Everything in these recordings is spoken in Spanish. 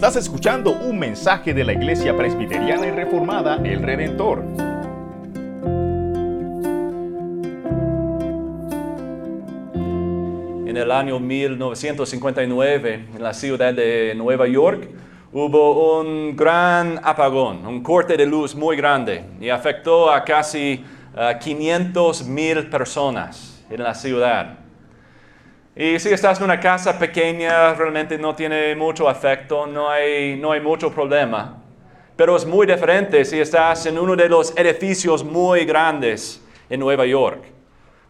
Estás escuchando un mensaje de la Iglesia Presbiteriana y Reformada El Redentor. En el año 1959, en la ciudad de Nueva York, hubo un gran apagón, un corte de luz muy grande y afectó a casi 500 mil personas en la ciudad. Y si estás en una casa pequeña, realmente no tiene mucho afecto, no hay, no hay mucho problema. Pero es muy diferente si estás en uno de los edificios muy grandes en Nueva York.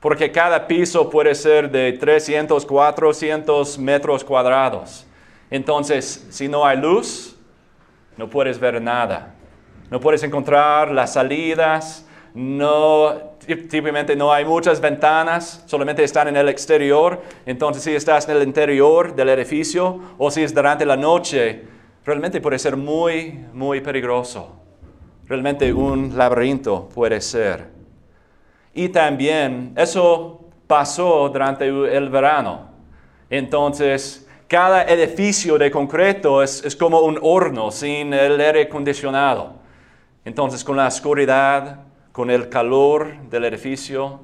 Porque cada piso puede ser de 300, 400 metros cuadrados. Entonces, si no hay luz, no puedes ver nada. No puedes encontrar las salidas, no típicamente no hay muchas ventanas, solamente están en el exterior. Entonces, si estás en el interior del edificio o si es durante la noche, realmente puede ser muy, muy peligroso. Realmente un laberinto puede ser. Y también eso pasó durante el verano. Entonces, cada edificio de concreto es, es como un horno sin el aire acondicionado. Entonces, con la oscuridad, con el calor del edificio,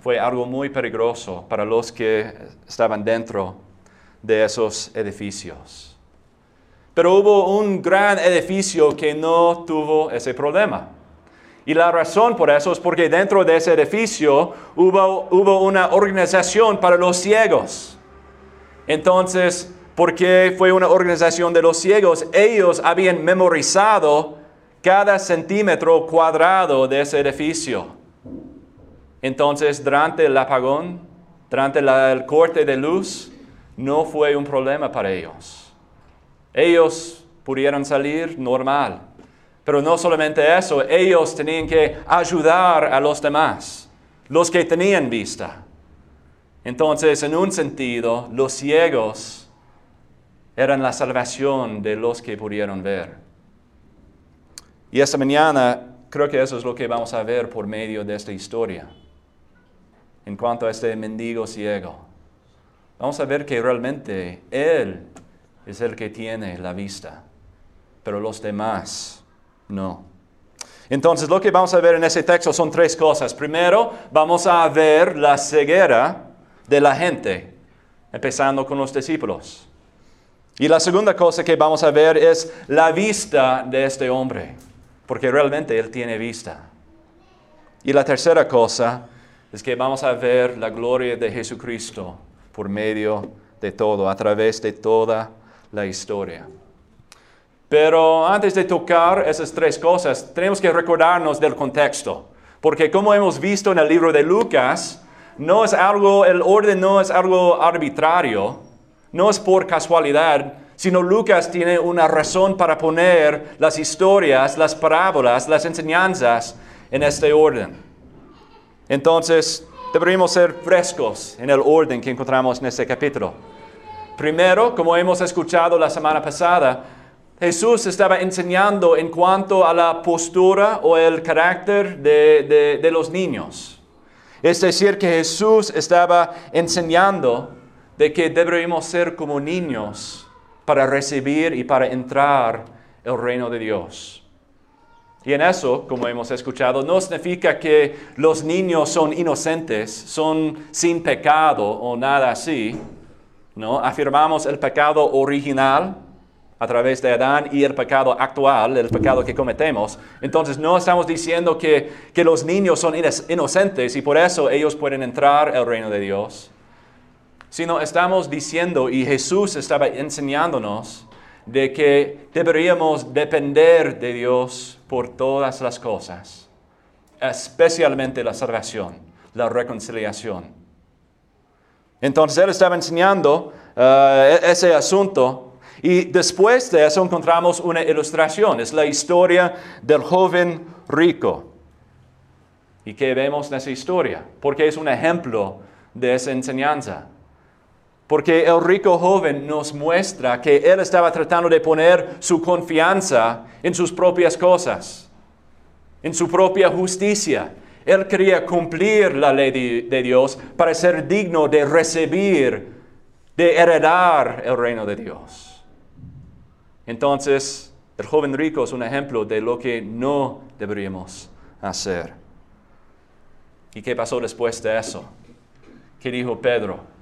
fue algo muy peligroso para los que estaban dentro de esos edificios. Pero hubo un gran edificio que no tuvo ese problema. Y la razón por eso es porque dentro de ese edificio hubo, hubo una organización para los ciegos. Entonces, porque fue una organización de los ciegos, ellos habían memorizado cada centímetro cuadrado de ese edificio. Entonces, durante el apagón, durante el corte de luz, no fue un problema para ellos. Ellos pudieron salir normal. Pero no solamente eso, ellos tenían que ayudar a los demás, los que tenían vista. Entonces, en un sentido, los ciegos eran la salvación de los que pudieron ver. Y esta mañana creo que eso es lo que vamos a ver por medio de esta historia. En cuanto a este mendigo ciego, vamos a ver que realmente Él es el que tiene la vista, pero los demás no. Entonces lo que vamos a ver en ese texto son tres cosas. Primero, vamos a ver la ceguera de la gente, empezando con los discípulos. Y la segunda cosa que vamos a ver es la vista de este hombre porque realmente Él tiene vista. Y la tercera cosa es que vamos a ver la gloria de Jesucristo por medio de todo, a través de toda la historia. Pero antes de tocar esas tres cosas, tenemos que recordarnos del contexto, porque como hemos visto en el libro de Lucas, no es algo, el orden no es algo arbitrario, no es por casualidad, sino Lucas tiene una razón para poner las historias, las parábolas, las enseñanzas en este orden. Entonces, deberíamos ser frescos en el orden que encontramos en este capítulo. Primero, como hemos escuchado la semana pasada, Jesús estaba enseñando en cuanto a la postura o el carácter de, de los niños. Es decir, que Jesús estaba enseñando de que deberíamos ser como niños para recibir y para entrar el reino de Dios. Y en eso, como hemos escuchado, no significa que los niños son inocentes, son sin pecado o nada así. ¿no? Afirmamos el pecado original a través de Adán y el pecado actual, el pecado que cometemos. Entonces no estamos diciendo que, que los niños son inocentes y por eso ellos pueden entrar al reino de Dios sino estamos diciendo, y Jesús estaba enseñándonos, de que deberíamos depender de Dios por todas las cosas, especialmente la salvación, la reconciliación. Entonces Él estaba enseñando eh, e-, ese asunto y después de eso encontramos una ilustración, es la historia del joven rico. ¿Y qué vemos en esa historia? Porque es un ejemplo de esa enseñanza. Porque el rico joven nos muestra que él estaba tratando de poner su confianza en sus propias cosas, en su propia justicia. Él quería cumplir la ley de, Dios para ser digno de recibir, de heredar el reino de Dios. Entonces, el joven rico es un ejemplo de lo que no deberíamos hacer. ¿Y qué pasó después de eso? ¿Qué dijo Pedro?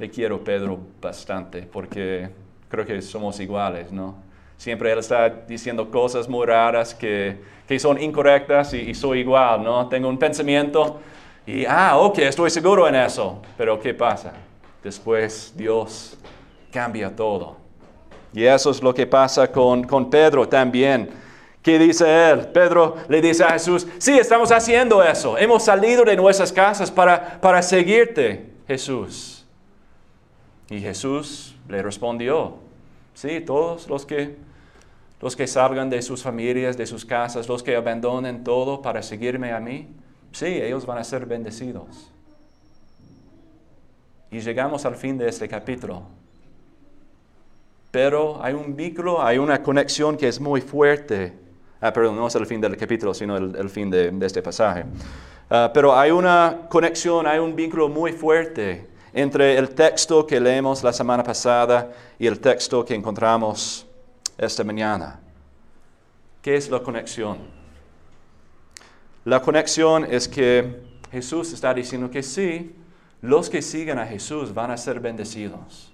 Le quiero Pedro bastante porque creo que somos iguales, ¿no? Siempre él está diciendo cosas muy raras que, que son incorrectas y, y, soy igual, ¿no? Tengo un pensamiento y, ah, ok, estoy seguro en eso. Pero ¿qué pasa? Después Dios cambia todo. Y eso es lo que pasa con, con Pedro también. ¿Qué dice él? Pedro le dice a Jesús, sí, estamos haciendo eso. Hemos salido de nuestras casas para, para seguirte, Jesús. Y Jesús le respondió, sí, todos los que, los que salgan de sus familias, de sus casas, los que abandonen todo para seguirme a mí, sí, ellos van a ser bendecidos. Y llegamos al fin de este capítulo. Pero hay un vínculo, hay una conexión que es muy fuerte Ah, perdón, no es el fin del capítulo, sino el, fin de, este pasaje. Ah, pero hay una conexión, hay un vínculo muy fuerte entre el texto que leemos la semana pasada y el texto que encontramos esta mañana. ¿Qué es la conexión? La conexión es que Jesús está diciendo que sí, los que siguen a Jesús van a ser bendecidos.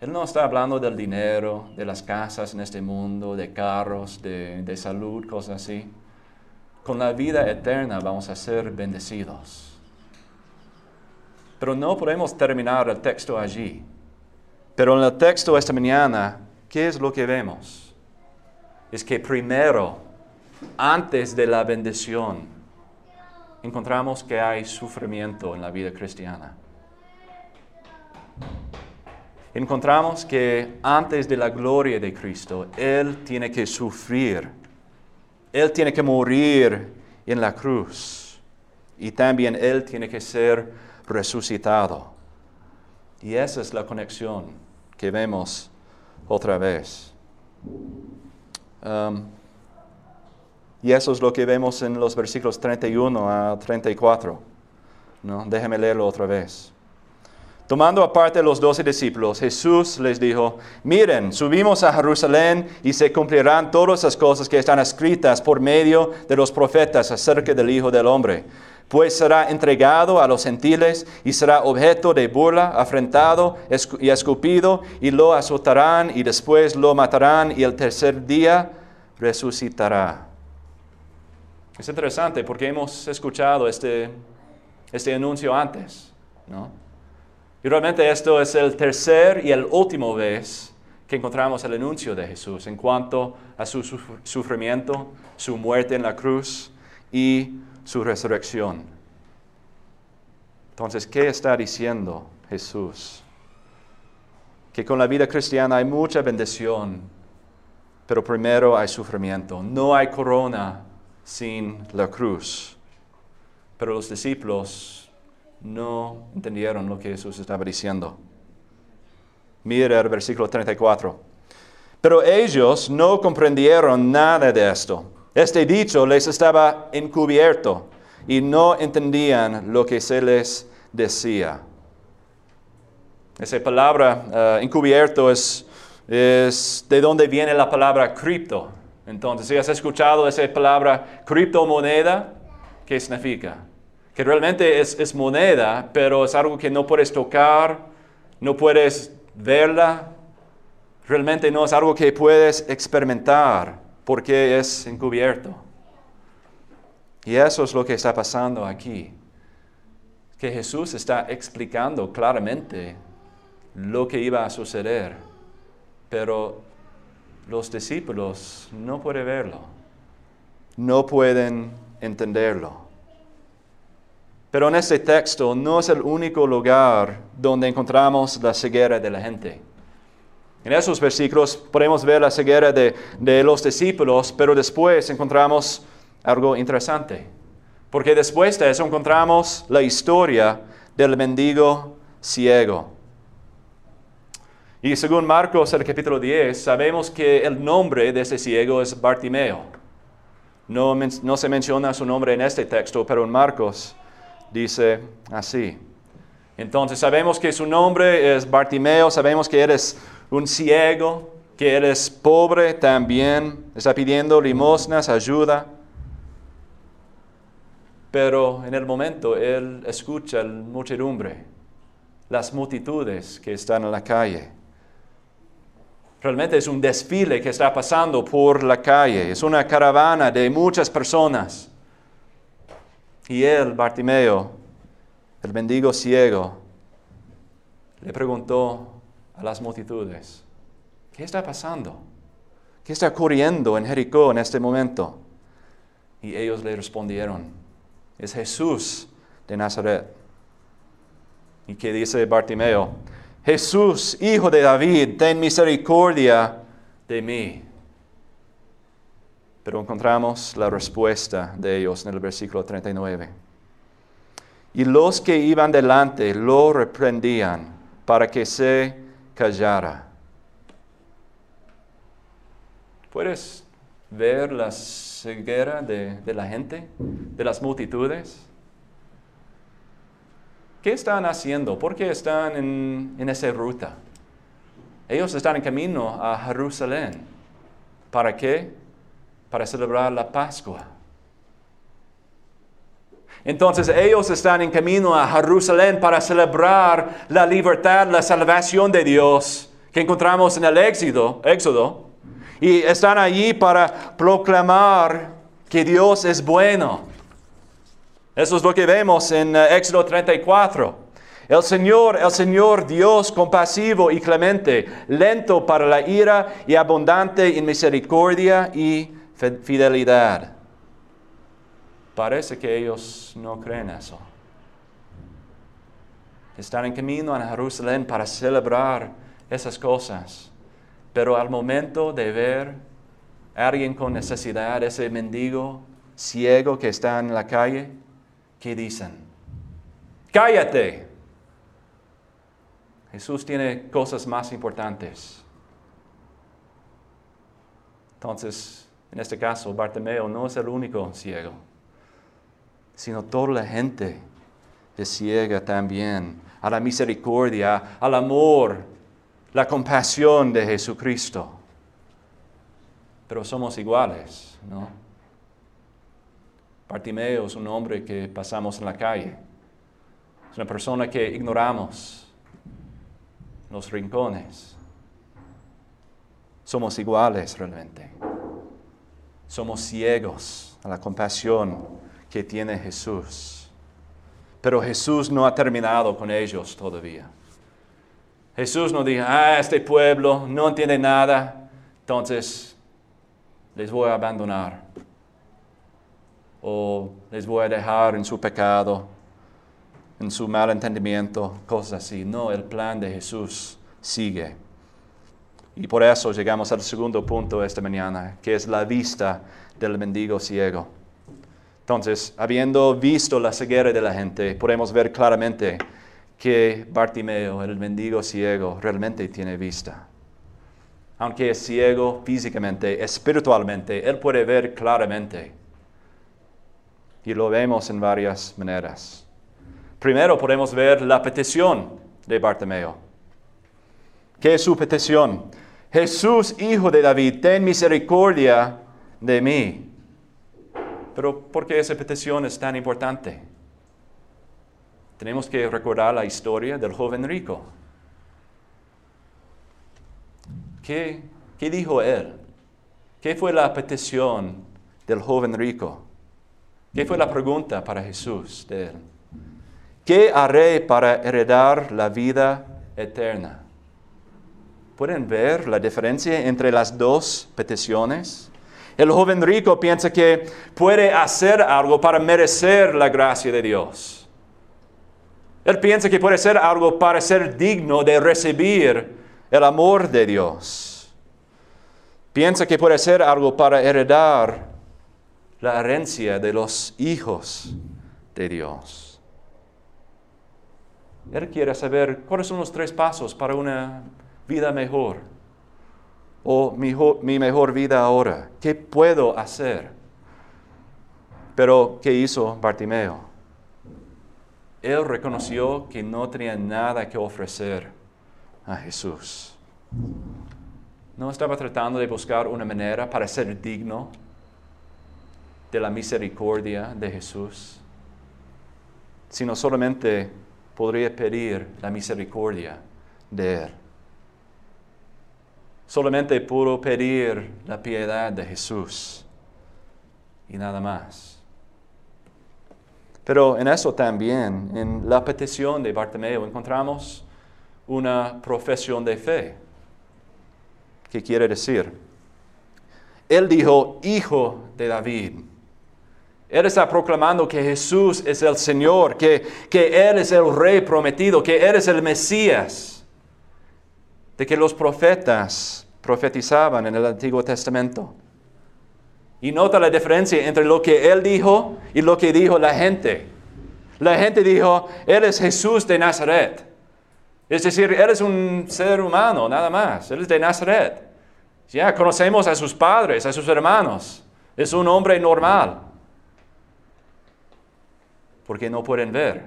Él no está hablando del dinero, de las casas en este mundo, de carros, de, salud, cosas así. Con la vida eterna vamos a ser bendecidos. Pero no podemos terminar el texto allí. Pero en el texto esta mañana, ¿qué es lo que vemos? Es que primero, antes de la bendición, encontramos que hay sufrimiento en la vida cristiana encontramos que antes de la gloria de Cristo, Él tiene que sufrir. Él tiene que morir en la cruz. Y también Él tiene que ser resucitado. Y esa es la conexión que vemos otra vez. Um, y eso es lo que vemos en los versículos 31 a 34. ¿no? Déjeme leerlo otra vez. Tomando aparte los doce discípulos, Jesús les dijo, miren, subimos a Jerusalén y se cumplirán todas las cosas que están escritas por medio de los profetas acerca del Hijo del Hombre. Pues será entregado a los gentiles y será objeto de burla, afrentado y escupido, y lo azotarán y después lo matarán y el tercer día resucitará. Es interesante porque hemos escuchado este, este anuncio antes, ¿no? Y realmente esto es el tercer y el último vez que encontramos el anuncio de Jesús en cuanto a su sufrimiento, su muerte en la cruz y su resurrección. Entonces, ¿qué está diciendo Jesús? Que con la vida cristiana hay mucha bendición, pero primero hay sufrimiento. No hay corona sin la cruz. Pero los discípulos no entendieron lo que Jesús estaba diciendo. Mira el versículo 34. Pero ellos no comprendieron nada de esto. Este dicho les estaba encubierto y no entendían lo que se les decía. Esa palabra eh, encubierto es, es de donde viene la palabra cripto. Entonces, si has escuchado esa palabra criptomoneda, ¿qué significa? que realmente es, moneda, pero es algo que no puedes tocar, no puedes verla, realmente no es algo que puedes experimentar porque es encubierto. Y eso es lo que está pasando aquí. Que Jesús está explicando claramente lo que iba a suceder, pero los discípulos no pueden verlo, no pueden entenderlo. Pero en este texto no es el único lugar donde encontramos la ceguera de la gente. En esos versículos podemos ver la ceguera de, los discípulos, pero después encontramos algo interesante. Porque después de eso encontramos la historia del mendigo ciego. Y según Marcos, el capítulo 10, sabemos que el nombre de ese ciego es Bartimeo. No, no se menciona su nombre en este texto, pero en Marcos dice así. Entonces sabemos que su nombre es Bartimeo, sabemos que eres un ciego, que eres pobre también, está pidiendo limosnas, ayuda. Pero en el momento él escucha la muchedumbre, las multitudes que están en la calle. Realmente es un desfile que está pasando por la calle, es una caravana de muchas personas. Y él, Bartimeo, el mendigo ciego, le preguntó a las multitudes, ¿qué está pasando? ¿Qué está ocurriendo en Jericó en este momento? Y ellos le respondieron, es Jesús de Nazaret. ¿Y qué dice Bartimeo? Jesús, hijo de David, ten misericordia de mí. Pero encontramos la respuesta de ellos en el versículo 39. Y los que iban delante lo reprendían para que se callara. ¿Puedes ver la ceguera de, la gente, de las multitudes? ¿Qué están haciendo? ¿Por qué están en, en esa ruta? Ellos están en camino a Jerusalén. ¿Para qué? Para celebrar la Pascua. Entonces ellos están en camino a Jerusalén para celebrar la libertad, la salvación de Dios que encontramos en el Éxodo. Éxodo y están allí para proclamar que Dios es bueno. Eso es lo que vemos en eh, Éxodo 34. El Señor, el Señor Dios compasivo y clemente, lento para la ira y abundante en misericordia y fidelidad. Parece que ellos no creen eso. Están en camino a Jerusalén para celebrar esas cosas. Pero al momento de ver a alguien con necesidad, ese mendigo ciego que está en la calle, ¿qué dicen? Cállate. Jesús tiene cosas más importantes. Entonces, en este caso, Bartimeo no es el único ciego, sino toda la gente es ciega también a la misericordia, al amor la compasión de Jesucristo. Pero somos iguales, ¿no? Bartimeo es un hombre que pasamos en la calle. Es una persona que ignoramos los rincones. Somos iguales realmente. Somos ciegos a la compasión que tiene Jesús. Pero Jesús no ha terminado con ellos todavía. Jesús no dijo, ah, este pueblo no entiende nada, entonces les voy a abandonar. O les voy a dejar en su pecado, en su mal entendimiento, cosas así. No, el plan de Jesús sigue. Y por eso llegamos al segundo punto esta mañana, que es la vista del mendigo ciego. Entonces, habiendo visto la ceguera de la gente, podemos ver claramente que Bartimeo, el mendigo ciego, realmente tiene vista. Aunque es ciego físicamente, espiritualmente, él puede ver claramente. Y lo vemos en varias maneras. Primero podemos ver la petición de Bartimeo. ¿Qué es su petición? Jesús, hijo de David, ten misericordia de mí. Pero ¿por qué esa petición es tan importante? tenemos que recordar la historia del joven rico. ¿Qué, dijo él? ¿Qué fue la petición del joven rico? ¿Qué fue la pregunta para Jesús de él? ¿Qué haré para heredar la vida eterna? ¿Pueden ver la diferencia entre las dos peticiones? El joven rico piensa que puede hacer algo para merecer la gracia de Dios. Él piensa que puede ser algo para ser digno de recibir el amor de Dios. Piensa que puede ser algo para heredar la herencia de los hijos de Dios. Él quiere saber cuáles son los tres pasos para una vida mejor. O mi, mi mejor vida ahora. ¿Qué puedo hacer? Pero, ¿qué hizo Bartimeo? él reconoció que no tenía nada que ofrecer a Jesús. No estaba tratando de buscar una manera para ser digno de la misericordia de Jesús, sino solamente podría pedir la misericordia de Él. Solamente pudo pedir la piedad de Jesús y nada más. Pero en eso también, en la petición de Bartimeo, encontramos una profesión de fe. ¿Qué quiere decir? Él dijo, hijo de David. Él está proclamando que Jesús es el Señor, que, que Él es el Rey prometido, que Él es el Mesías, de que los profetas profetizaban en el Antiguo Testamento. Y nota la diferencia entre lo que Él dijo y lo que dijo la gente. La gente dijo, Él es Jesús de Nazaret. Es decir, Él es un ser humano, nada más. Él es de Nazaret. Ya conocemos a sus padres, a sus hermanos. Es un hombre normal porque no pueden ver.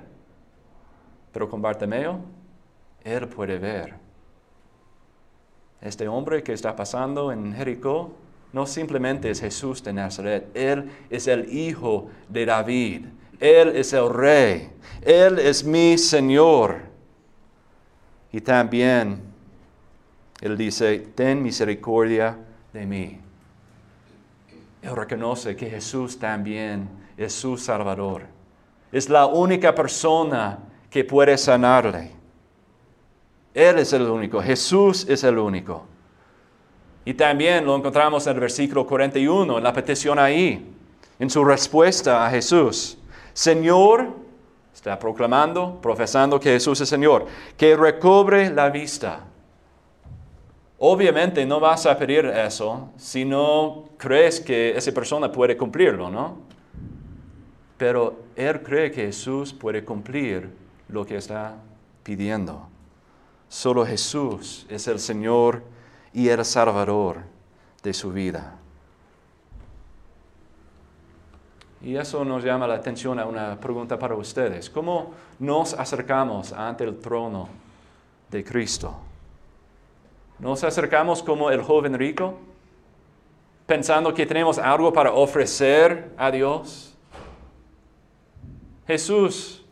Pero con Bartimeo, él puede ver. Este hombre que está pasando en Jericó no simplemente es Jesús de Nazaret, él es el hijo de David, él es el rey, él es mi Señor. Y también él dice, ten misericordia de mí. Él reconoce que Jesús también es su Salvador. Es la única persona que puede sanarle. Él es el único, Jesús es el único. Y también lo encontramos en el versículo 41, en la petición ahí, en su respuesta a Jesús. Señor, está proclamando, profesando que Jesús es Señor, que recobre la vista. Obviamente no vas a pedir eso si no crees que esa persona puede cumplirlo, ¿no? pero él cree que Jesús puede cumplir lo que está pidiendo. Solo Jesús es el Señor y el Salvador de su vida. Y eso nos llama la atención a una pregunta para ustedes. ¿Cómo nos acercamos ante el trono de Cristo? ¿Nos acercamos como el joven rico, pensando que tenemos algo para ofrecer a Dios? Jesús,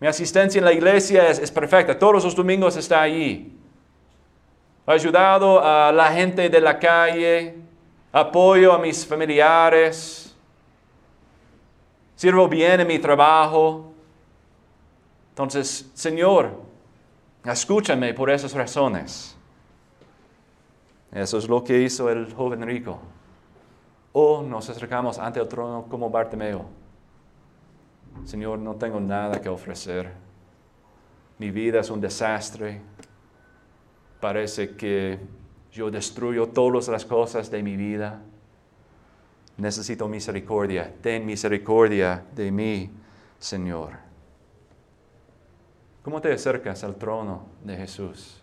mi asistencia en la iglesia es, perfecta, todos los domingos está allí. He ayudado a la gente de la calle, apoyo a mis familiares, sirvo bien en mi trabajo. Entonces, Señor, escúchame por esas razones. Eso es lo que hizo el joven rico. O nos acercamos ante el trono como Bartimeo. Señor, no tengo nada que ofrecer. Mi vida es un desastre. Parece que yo destruyo todas las cosas de mi vida. Necesito misericordia. Ten misericordia de mí, Señor. ¿Cómo te acercas al trono de Jesús?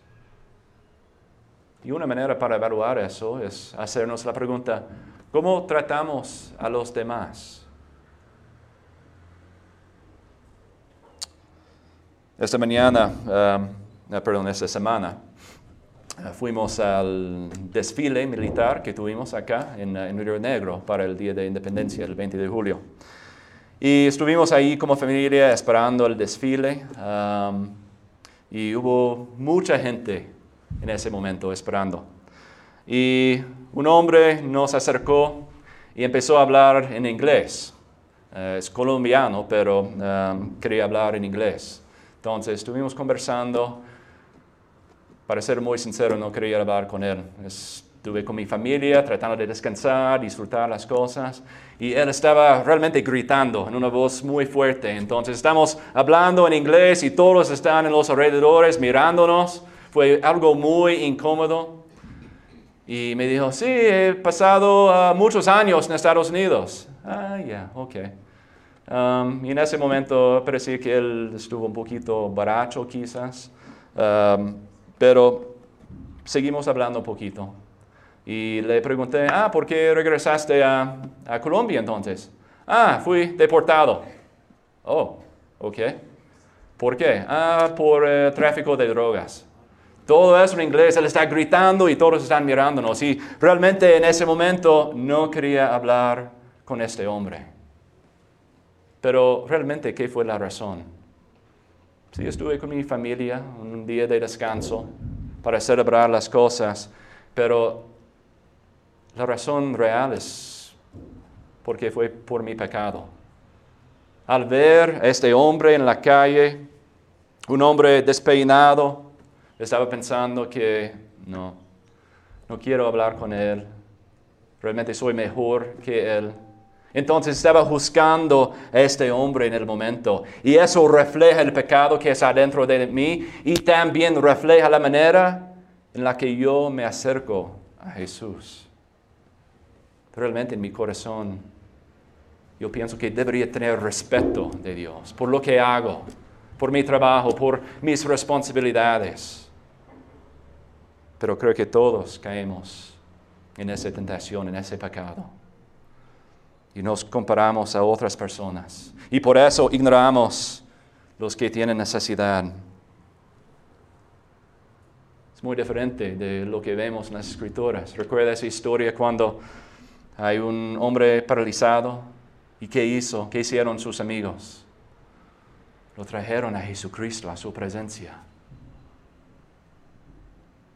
Y una manera para evaluar eso es hacernos la pregunta, ¿cómo tratamos a los demás? Esta mañana, um, eh, perdón, esta semana, eh, fuimos al desfile militar que tuvimos acá en, eh, en, Río Negro para el Día de Independencia, el 20 de julio. Y estuvimos ahí como familia esperando el desfile um, y hubo mucha gente en ese momento esperando. Y un hombre nos acercó y empezó a hablar en inglés. es colombiano, pero um, quería hablar en inglés. Entonces estuvimos conversando. Para ser muy sincero, no quería hablar con él. Estuve con mi familia tratando de descansar, disfrutar las cosas. Y él estaba realmente gritando en una voz muy fuerte. Entonces estamos hablando en inglés y todos están en los alrededores mirándonos. Fue algo muy incómodo. Y me dijo, sí, he pasado ah, muchos años en Estados Unidos. Ah, ya, ok. Um, y en ese momento parecía que él estuvo un poquito baracho quizás, um, pero seguimos hablando un poquito. Y le pregunté, ah, ¿por qué regresaste a, Colombia entonces? Ah, fui deportado. Oh, ok. ¿Por qué? Ah, por eh, tráfico de drogas. Todo eso en inglés, él está gritando y todos están mirándonos. Y realmente en ese momento no quería hablar con este hombre. Pero realmente, ¿qué fue la razón? Sí, estuve con mi familia un día de descanso para celebrar las cosas, pero la razón real es porque fue por mi pecado. Al ver a este hombre en la calle, un hombre despeinado, estaba pensando que no, no quiero hablar con él, realmente soy mejor que él. Entonces estaba juzgando a este hombre en el momento. Y eso refleja el pecado que es adentro de mí y también refleja la manera en la que yo me acerco a Jesús. Realmente en mi corazón yo pienso que debería tener respeto de Dios por lo que hago, por mi trabajo, por mis responsabilidades. Pero creo que todos caemos en esa tentación, en ese pecado. Y nos comparamos a otras personas. Y por eso ignoramos los que tienen necesidad. Es muy diferente de lo que vemos en las escrituras. Recuerda esa historia cuando hay un hombre paralizado. ¿Y qué hizo? ¿Qué hicieron sus amigos? Lo trajeron a Jesucristo, a su presencia.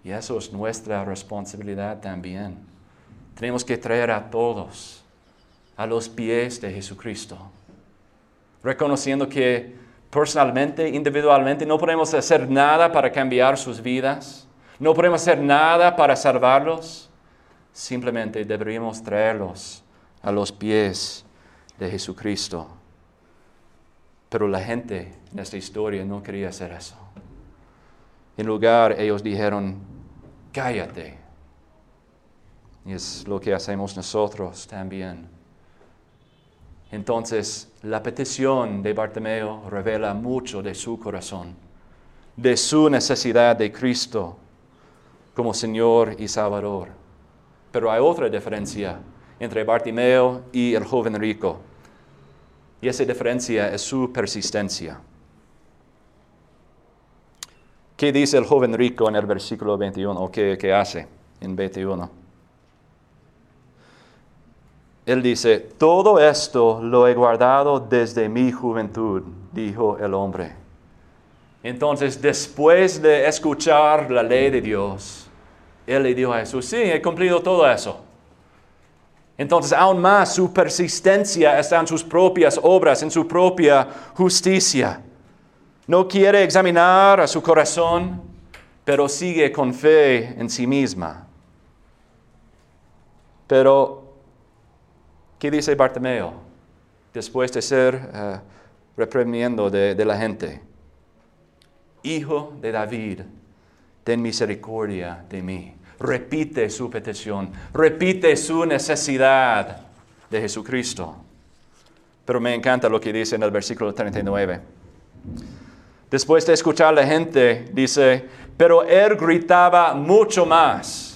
Y eso es nuestra responsabilidad también. Tenemos que traer a todos a los pies de Jesucristo, reconociendo que personalmente, individualmente, no podemos hacer nada para cambiar sus vidas, no podemos hacer nada para salvarlos, simplemente deberíamos traerlos a los pies de Jesucristo. Pero la gente en esta historia no quería hacer eso. En lugar, ellos dijeron, cállate. Y es lo que hacemos nosotros también. Entonces, la petición de Bartimeo revela mucho de su corazón, de su necesidad de Cristo como Señor y Salvador. Pero hay otra diferencia entre Bartimeo y el joven rico. Y esa diferencia es su persistencia. ¿Qué dice el joven rico en el versículo 21? ¿O qué, qué hace en 21? Él dice, todo esto lo he guardado desde mi juventud, dijo el hombre. Entonces, después de escuchar la ley de Dios, él le dijo a Jesús, sí, he cumplido todo eso. Entonces, aún más, su persistencia está en sus propias obras, en su propia justicia. No quiere examinar a su corazón, pero sigue con fe en sí misma. Pero, ¿qué dice Bartimeo después de ser uh, reprimiendo de, de la gente? Hijo de David, ten misericordia de mí. Repite su petición, repite su necesidad de Jesucristo. Pero me encanta lo que dice en el versículo 39. Después de escuchar a la gente, dice, pero él gritaba mucho más.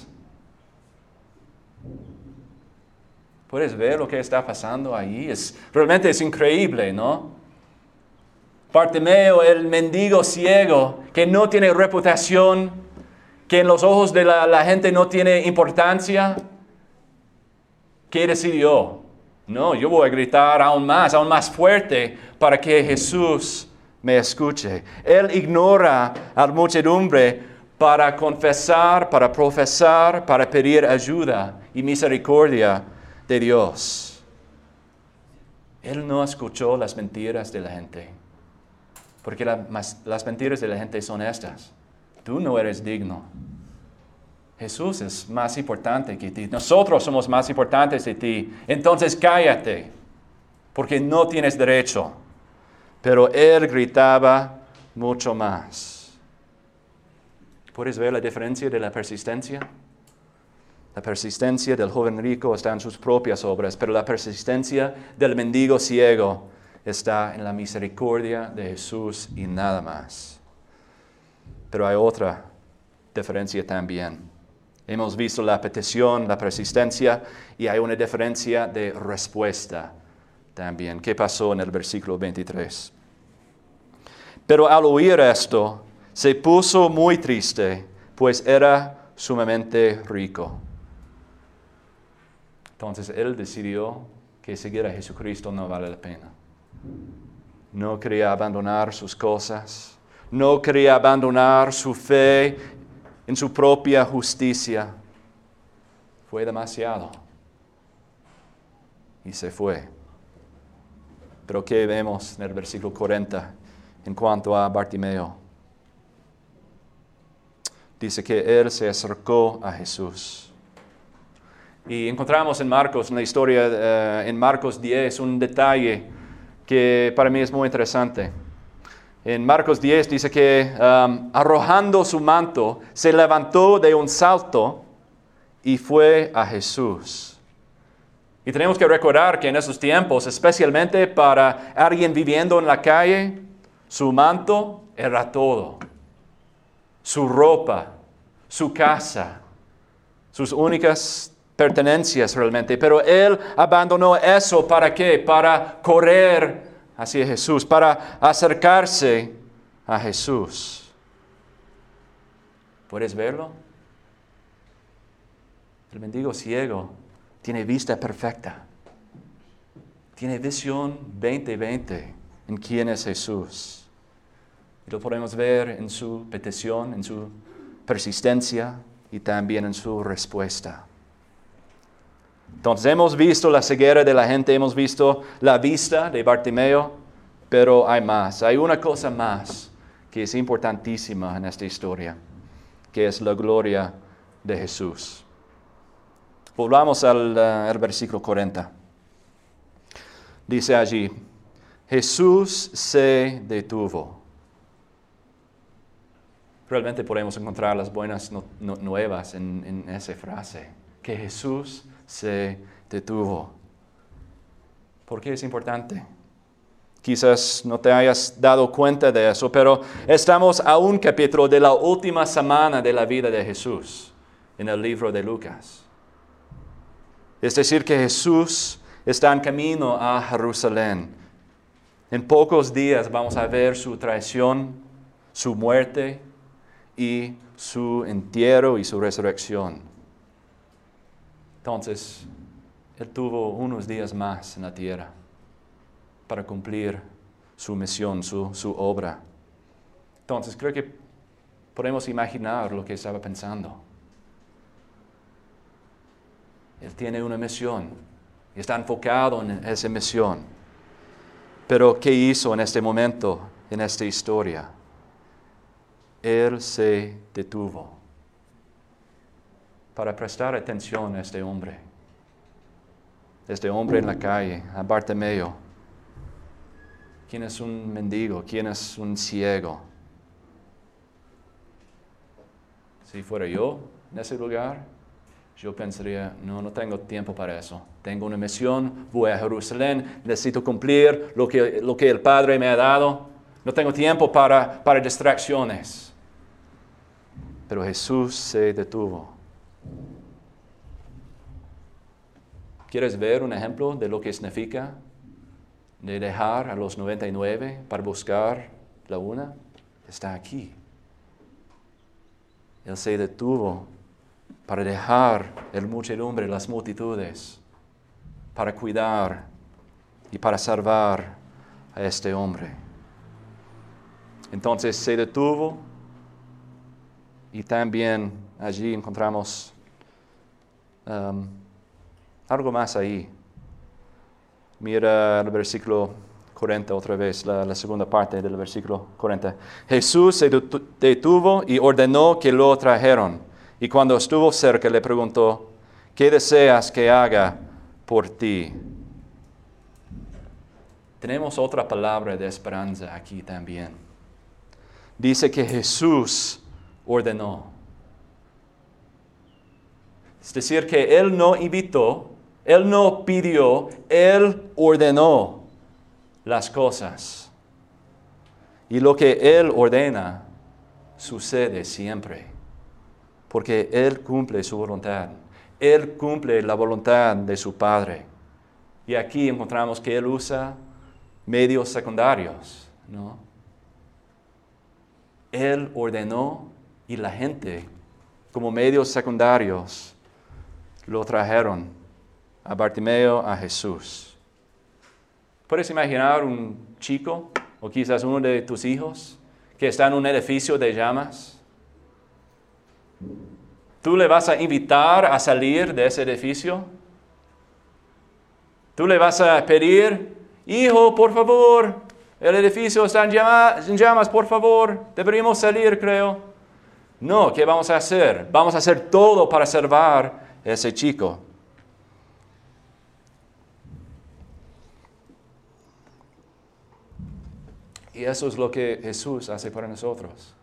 ¿Puedes ver lo que está pasando ahí? Es, realmente es increíble, ¿no? Bartimeo, el mendigo ciego, que no tiene reputación, que en los ojos de la, la gente no tiene importancia, ¿qué decidió? No, yo voy a gritar aún más, aún más fuerte para que Jesús me escuche. Él ignora a la muchedumbre para confesar, para profesar, para pedir ayuda y misericordia de Dios. Él no escuchó las mentiras de la gente, porque las mentiras de la gente son estas. Tú no eres digno. Jesús es más importante que ti. Nosotros somos más importantes que ti. Entonces cállate, porque no tienes derecho pero él gritaba mucho más. ¿Puedes ver la diferencia de la persistencia? La persistencia del joven rico está en sus propias obras, pero la persistencia del mendigo ciego está en la misericordia de Jesús y nada más. Pero hay otra diferencia también. Hemos visto la petición, la persistencia y hay una diferencia de respuesta también. ¿Qué pasó en el versículo 23? Pero al oír esto, se puso muy triste, pues era sumamente rico. Entonces él decidió que seguir a Jesucristo no vale la pena. No quería abandonar sus cosas, no quería abandonar su fe en su propia justicia. Fue demasiado. Y se fue. Pero ¿qué vemos en el versículo 40 en cuanto a Bartimeo? Dice que él se acercó a Jesús. Y encontramos en Marcos, en la historia, eh, en Marcos 10, un detalle que para mí es muy interesante. En Marcos 10 dice que um, arrojando su manto, se levantó de un salto y fue a Jesús. Y tenemos que recordar que en esos tiempos, especialmente para alguien viviendo en la calle, su manto era todo. Su ropa, su casa, sus únicas pertenencias realmente. Pero él abandonó eso para qué? Para correr hacia Jesús, para acercarse a Jesús. ¿Puedes verlo? El mendigo ciego tiene vista perfecta. Tiene visión 20-20 en quién es Jesús. Y lo podemos ver en su petición, en su persistencia y también en su respuesta. Entonces hemos visto la ceguera de la gente, hemos visto la vista de Bartimeo, pero hay más. Hay una cosa más que es importantísima en esta historia, que es la gloria de Jesús. Volvamos al, uh, versículo 40. Dice allí, Jesús se detuvo. Realmente podemos encontrar las buenas nuevas en, en esa frase, que Jesús se detuvo. ¿Por qué es importante? Quizás no te hayas dado cuenta de eso, pero estamos a un capítulo de la última semana de la vida de Jesús en el libro de Lucas. Es decir, que Jesús está en camino a Jerusalén. En pocos días vamos a ver su traición, su muerte y su entierro y su resurrección. Entonces, él tuvo unos días más en la tierra para cumplir su misión, su, su obra. Entonces, creo que podemos imaginar lo que estaba pensando. Él tiene una misión y está enfocado en esa misión. Pero, ¿qué hizo en este momento, en esta historia? Él se detuvo para prestar atención a este hombre. Este hombre en la calle, a Bartimeo. ¿Quién es un mendigo? ¿Quién es un ciego? Si fuera yo en ese lugar, yo pensaría, no, no tengo tiempo para eso. Tengo una misión, voy a Jerusalén, necesito cumplir lo que, lo que el Padre me ha dado. No tengo tiempo para, para distracciones. Pero Jesús se detuvo ¿Quieres ver un ejemplo de lo que significa de dejar a los 99 para buscar la una? Está aquí. Él se detuvo para dejar el muchedumbre, las multitudes, para cuidar y para salvar a este hombre. Entonces se detuvo y también allí encontramos um, algo más ahí. Mira el versículo 40 otra vez, la, segunda parte del versículo 40. Jesús se detuvo y ordenó que lo trajeron. Y cuando estuvo cerca le preguntó, ¿qué deseas que haga por ti? Tenemos otra palabra de esperanza aquí también. Dice que Jesús ordenó. Es decir, que Él no invitó, Él no pidió, Él ordenó las cosas. Y lo que Él ordena sucede siempre, porque Él cumple su voluntad. Él cumple la voluntad de su Padre. Y aquí encontramos que Él usa medios secundarios, ¿no? Él ordenó y la gente, como medios secundarios, lo trajeron a Bartimeo a Jesús. ¿Puedes imaginar un chico o quizás uno de tus hijos que está en un edificio de llamas? ¿Tú le vas a invitar a salir de ese edificio? ¿Tú le vas a pedir, hijo, por favor, el edificio está en llamas, en llamas, por favor, deberíamos salir, creo? No, ¿qué vamos a hacer? Vamos a hacer todo para salvar ese chico. Y eso es lo que Jesús hace para nosotros.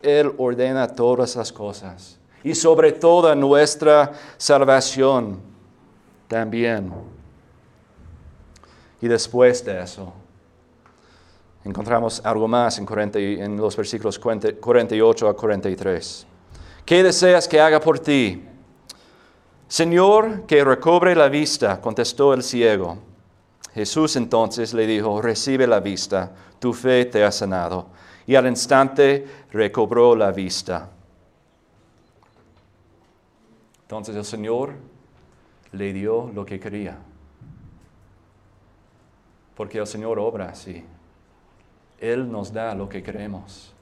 Él ordena todas las cosas y sobre toda nuestra salvación también. Y después de eso, encontramos algo más en, 40, en los versículos 48 a 43. ¿Qué deseas que haga por ti? Señor, que recobre la vista, contestó el ciego. Jesús entonces le dijo, recibe la vista, tu fe te ha sanado. Y al instante recobró la vista. Entonces el Señor le dio lo que quería. Porque el Señor obra así. Él nos da lo que queremos.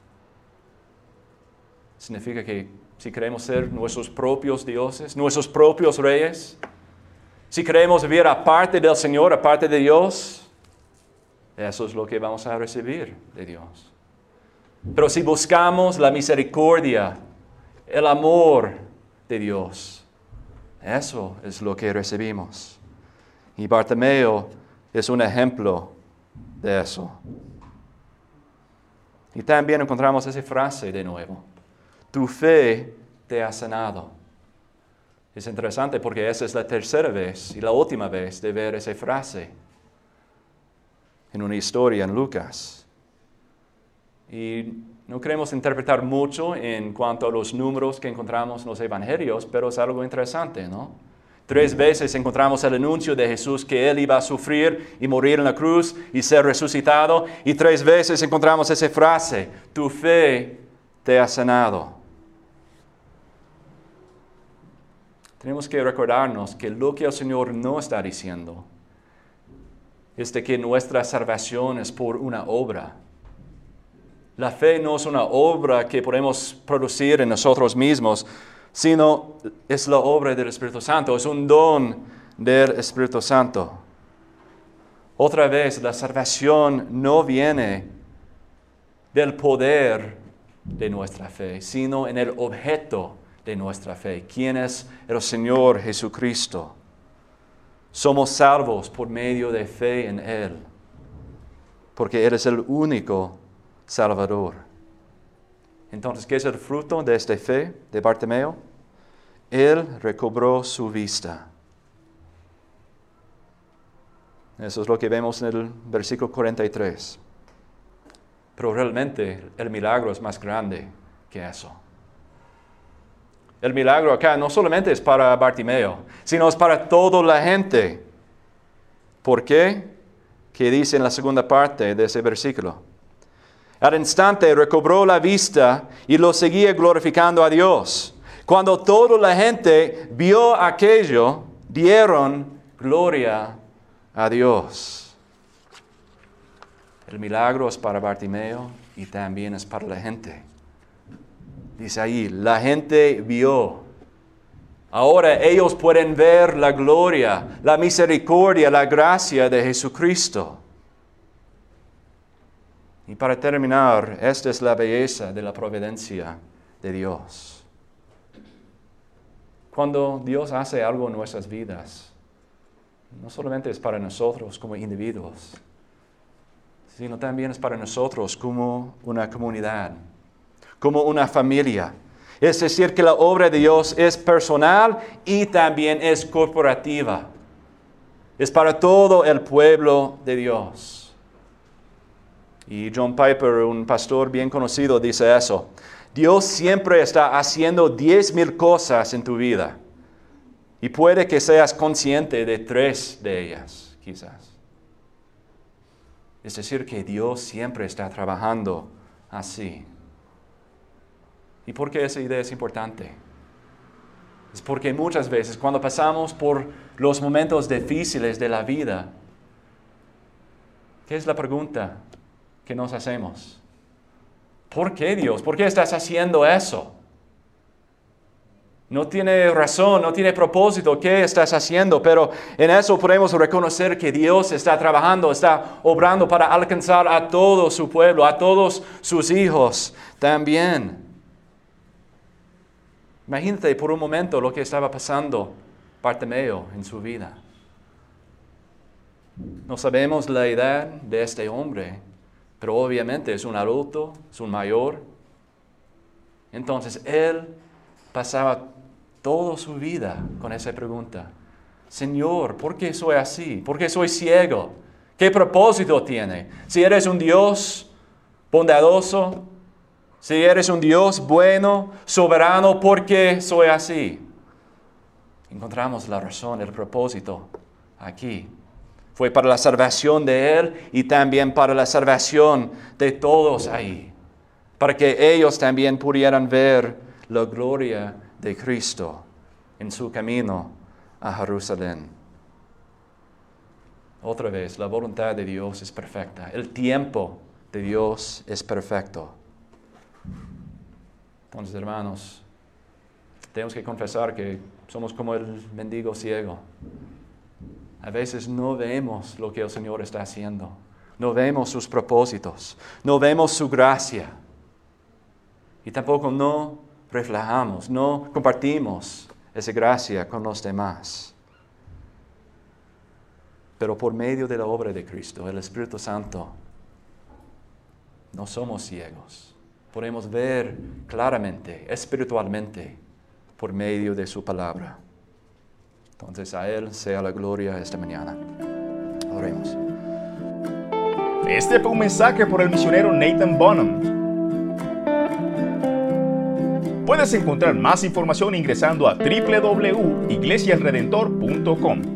Significa que si queremos ser nuestros propios dioses, nuestros propios reyes, si queremos vivir aparte del Señor, aparte de Dios, eso es lo que vamos a recibir de Dios. Pero si buscamos la misericordia, el amor de Dios, eso es lo que recibimos. Y Bartimeo es un ejemplo de eso. Y también encontramos esa frase de nuevo. Tu fe te ha sanado. Es interesante porque esa es la tercera vez y la última vez de ver esa frase en una historia en Lucas. Y no queremos interpretar mucho en cuanto a los números que encontramos en los evangelios, pero es algo interesante, ¿no? Tres veces encontramos el anuncio de Jesús que Él iba a sufrir y morir en la cruz y ser resucitado. Y tres veces encontramos esa frase, tu fe te ha sanado. Tenemos que recordarnos que lo que el Señor no está diciendo es de que nuestra salvación es por una obra la fe no es una obra que podemos producir en nosotros mismos, sino es la obra del Espíritu Santo, es un don del Espíritu Santo. Otra vez, la salvación no viene del poder de nuestra fe, sino en el objeto de nuestra fe, quien es el Señor Jesucristo. Somos salvos por medio de fe en Él, porque Él es el único Salvador. Entonces, ¿qué es el fruto de esta fe de Bartimeo? Él recobró su vista. Eso es lo que vemos en el versículo 43. Pero realmente el milagro es más grande que eso. El milagro acá no solamente es para Bartimeo, sino es para toda la gente. ¿Por qué? ¿Qué dice en la segunda parte de ese versículo? Al instante recobró la vista y lo seguía glorificando a Dios. Cuando toda la gente vio aquello, dieron gloria a Dios. El milagro es para Bartimeo y también es para la gente. Dice ahí, la gente vio. Ahora ellos pueden ver la gloria, la misericordia, la gracia de Jesucristo. Y para terminar, esta es la belleza de la providencia de Dios. Cuando Dios hace algo en nuestras vidas, no solamente es para nosotros como individuos, sino también es para nosotros como una comunidad, como una familia. Es decir, que la obra de Dios es personal y también es corporativa. Es para todo el pueblo de Dios. Y John Piper, un pastor bien conocido, dice eso. Dios siempre está haciendo diez mil cosas en tu vida. Y puede que seas consciente de tres de ellas, quizás. Es decir, que Dios siempre está trabajando así. ¿Y por qué esa idea es importante? Es porque muchas veces cuando pasamos por los momentos difíciles de la vida, ¿qué es la pregunta que nos hacemos? ¿Por qué Dios? ¿Por qué estás haciendo eso? No tiene razón, no tiene propósito, ¿qué estás haciendo? Pero en eso podemos reconocer que Dios está trabajando, está obrando para alcanzar a todo su pueblo, a todos sus hijos también. Imagínate por un momento lo que estaba pasando Bartimeo en su vida. No sabemos la edad de este hombre, pero obviamente es un adulto, es un mayor. Entonces él pasaba toda su vida con esa pregunta. Señor, ¿por qué soy así? ¿Por qué soy ciego? ¿Qué propósito tiene? Si eres un Dios bondadoso, si eres un Dios bueno, soberano, ¿por qué soy así? Encontramos la razón, el propósito aquí. Fue para la salvación de Él y también para la salvación de todos ahí. Para que ellos también pudieran ver la gloria de Cristo en su camino a Jerusalén. Otra vez, la voluntad de Dios es perfecta. El tiempo de Dios es perfecto. Entonces, hermanos, tenemos que confesar que somos como el mendigo ciego. A veces no vemos lo que el Señor está haciendo. No vemos sus propósitos. No vemos su gracia. Y tampoco no reflejamos, no compartimos esa gracia con los demás. Pero por medio de la obra de Cristo, el Espíritu Santo, no somos ciegos podemos ver claramente, espiritualmente, por medio de su palabra. Entonces a Él sea la gloria esta mañana. Oremos. Este fue un mensaje por el misionero Nathan Bonham. Puedes encontrar más información ingresando a www.iglesialredentor.com.